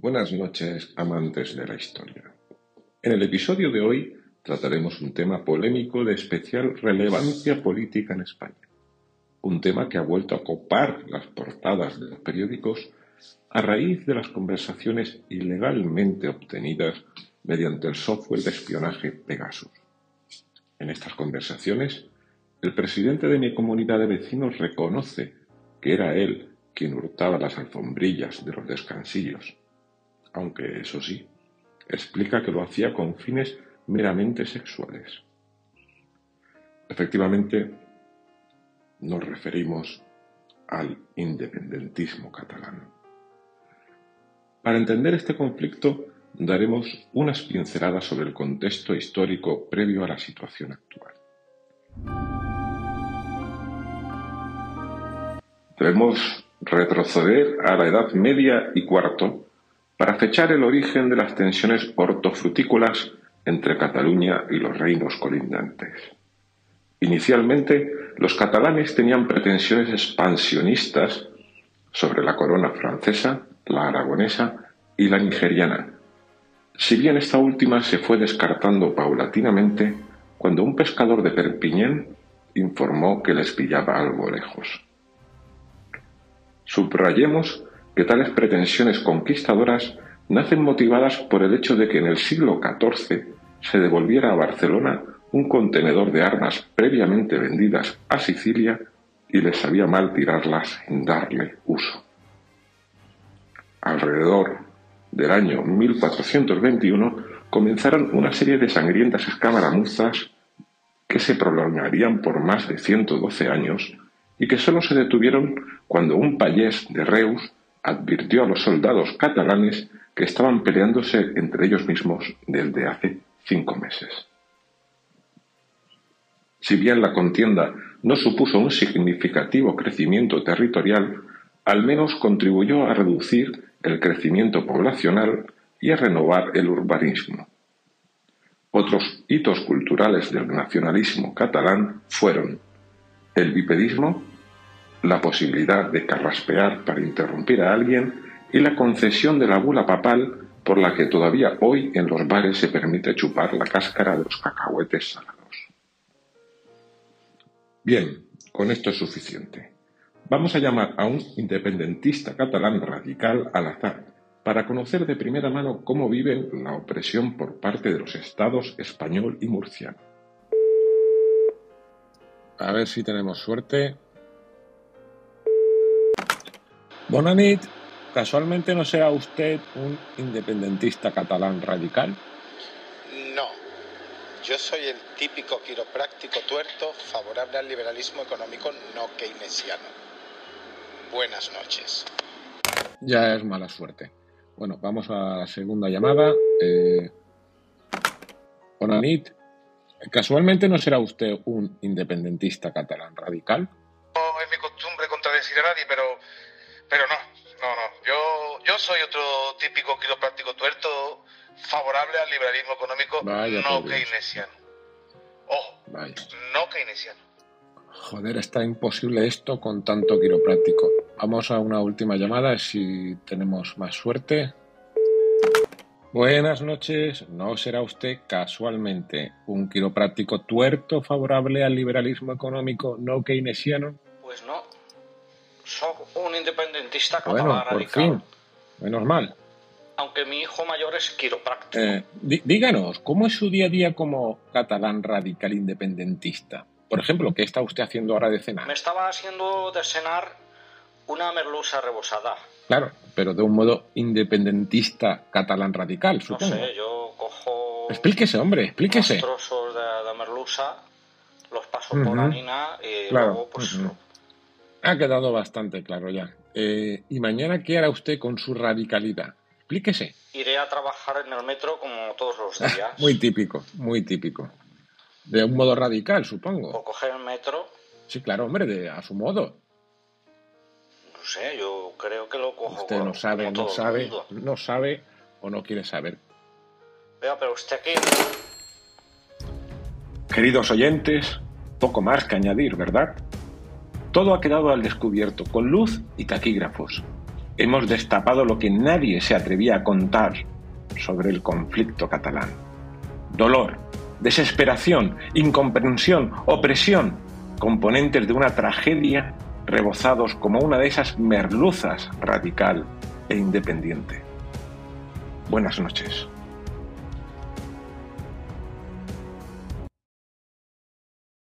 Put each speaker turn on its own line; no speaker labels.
Buenas noches, amantes de la historia. En el episodio de hoy trataremos un tema polémico de especial relevancia política en España. Un tema que ha vuelto a copar las portadas de los periódicos a raíz de las conversaciones ilegalmente obtenidas mediante el software de espionaje Pegasus. En estas conversaciones, el presidente de mi comunidad de vecinos reconoce que era él quien hurtaba las alfombrillas de los descansillos, aunque eso sí, explica que lo hacía con fines meramente sexuales. Efectivamente, nos referimos al independentismo catalán. Para entender este conflicto, daremos unas pinceladas sobre el contexto histórico previo a la situación actual. Debemos retroceder a la Edad Media y Cuarto para fechar el origen de las tensiones hortofrutícolas entre Cataluña y los reinos colindantes. Inicialmente, los catalanes tenían pretensiones expansionistas sobre la corona francesa, la aragonesa y la nigeriana, si bien esta última se fue descartando paulatinamente cuando un pescador de Perpiñán informó que les pillaba algo lejos. Subrayemos que tales pretensiones conquistadoras nacen motivadas por el hecho de que en el siglo XIV se devolviera a Barcelona un contenedor de armas previamente vendidas a Sicilia y les sabía mal tirarlas sin darle uso. Alrededor del año 1421 comenzaron una serie de sangrientas escamaramuzas que se prolongarían por más de 112 años y que solo se detuvieron cuando un payés de Reus advirtió a los soldados catalanes que estaban peleándose entre ellos mismos desde hace cinco meses. Si bien la contienda no supuso un significativo crecimiento territorial, al menos contribuyó a reducir el crecimiento poblacional y a renovar el urbanismo. Otros hitos culturales del nacionalismo catalán fueron el bipedismo, la posibilidad de carraspear para interrumpir a alguien y la concesión de la bula papal por la que todavía hoy en los bares se permite chupar la cáscara de los cacahuetes salados. Bien, con esto es suficiente. Vamos a llamar a un independentista catalán radical al azar para conocer de primera mano cómo viven la opresión por parte de los estados español y murciano. A ver si tenemos suerte. Bonanit, ¿casualmente no será usted un independentista catalán radical?
No, yo soy el típico quiropráctico tuerto favorable al liberalismo económico no keynesiano. Buenas noches.
Ya es mala suerte. Bueno, vamos a la segunda llamada. Eh... Bonanit, ¿casualmente no será usted un independentista catalán radical?
No es mi costumbre contradecir a nadie, pero pero no, no, no. Yo, yo soy otro típico quiropráctico tuerto favorable al liberalismo económico no keynesiano. Ojo, no keynesiano.
Joder, está imposible esto con tanto quiropráctico. Vamos a una última llamada si tenemos más suerte. Buenas noches. ¿No será usted casualmente un quiropráctico tuerto favorable al liberalismo económico no keynesiano?
Pues no, soy un independentista
catalán bueno, por Fin. Menos mal.
Aunque mi hijo mayor es quiropráctico.
Eh, díganos, ¿cómo es su día a día como catalán radical independentista? Por ejemplo, ¿qué está usted haciendo ahora de cenar?
Me estaba haciendo de cenar una merluza rebosada.
Claro, pero de un modo independentista catalán radical, supongo.
No sé, yo cojo...
Explíquese, hombre, explíquese.
Unos trozos de, merluza, los paso por harina y luego pues
ha quedado bastante claro ya. Eh, ¿Y mañana qué hará usted con su radicalidad? Explíquese.
Iré a trabajar en el metro como todos los días.
muy típico, muy típico. De un modo radical, supongo.
¿O coger el metro?
Sí, claro, hombre, de, a su modo.
No sé, yo creo que lo cojo.
Usted no sabe, no sabe, no sabe o no quiere saber.
Vea, pero usted aquí.
Queridos oyentes, poco más que añadir, ¿verdad? Todo ha quedado al descubierto, con luz y taquígrafos.
hemos destapado lo que nadie se atrevía a contar sobre el conflicto catalán. Dolor, desesperación, incomprensión, opresión, componentes de una tragedia rebozados como una de esas merluzas radical e independiente. Buenas noches.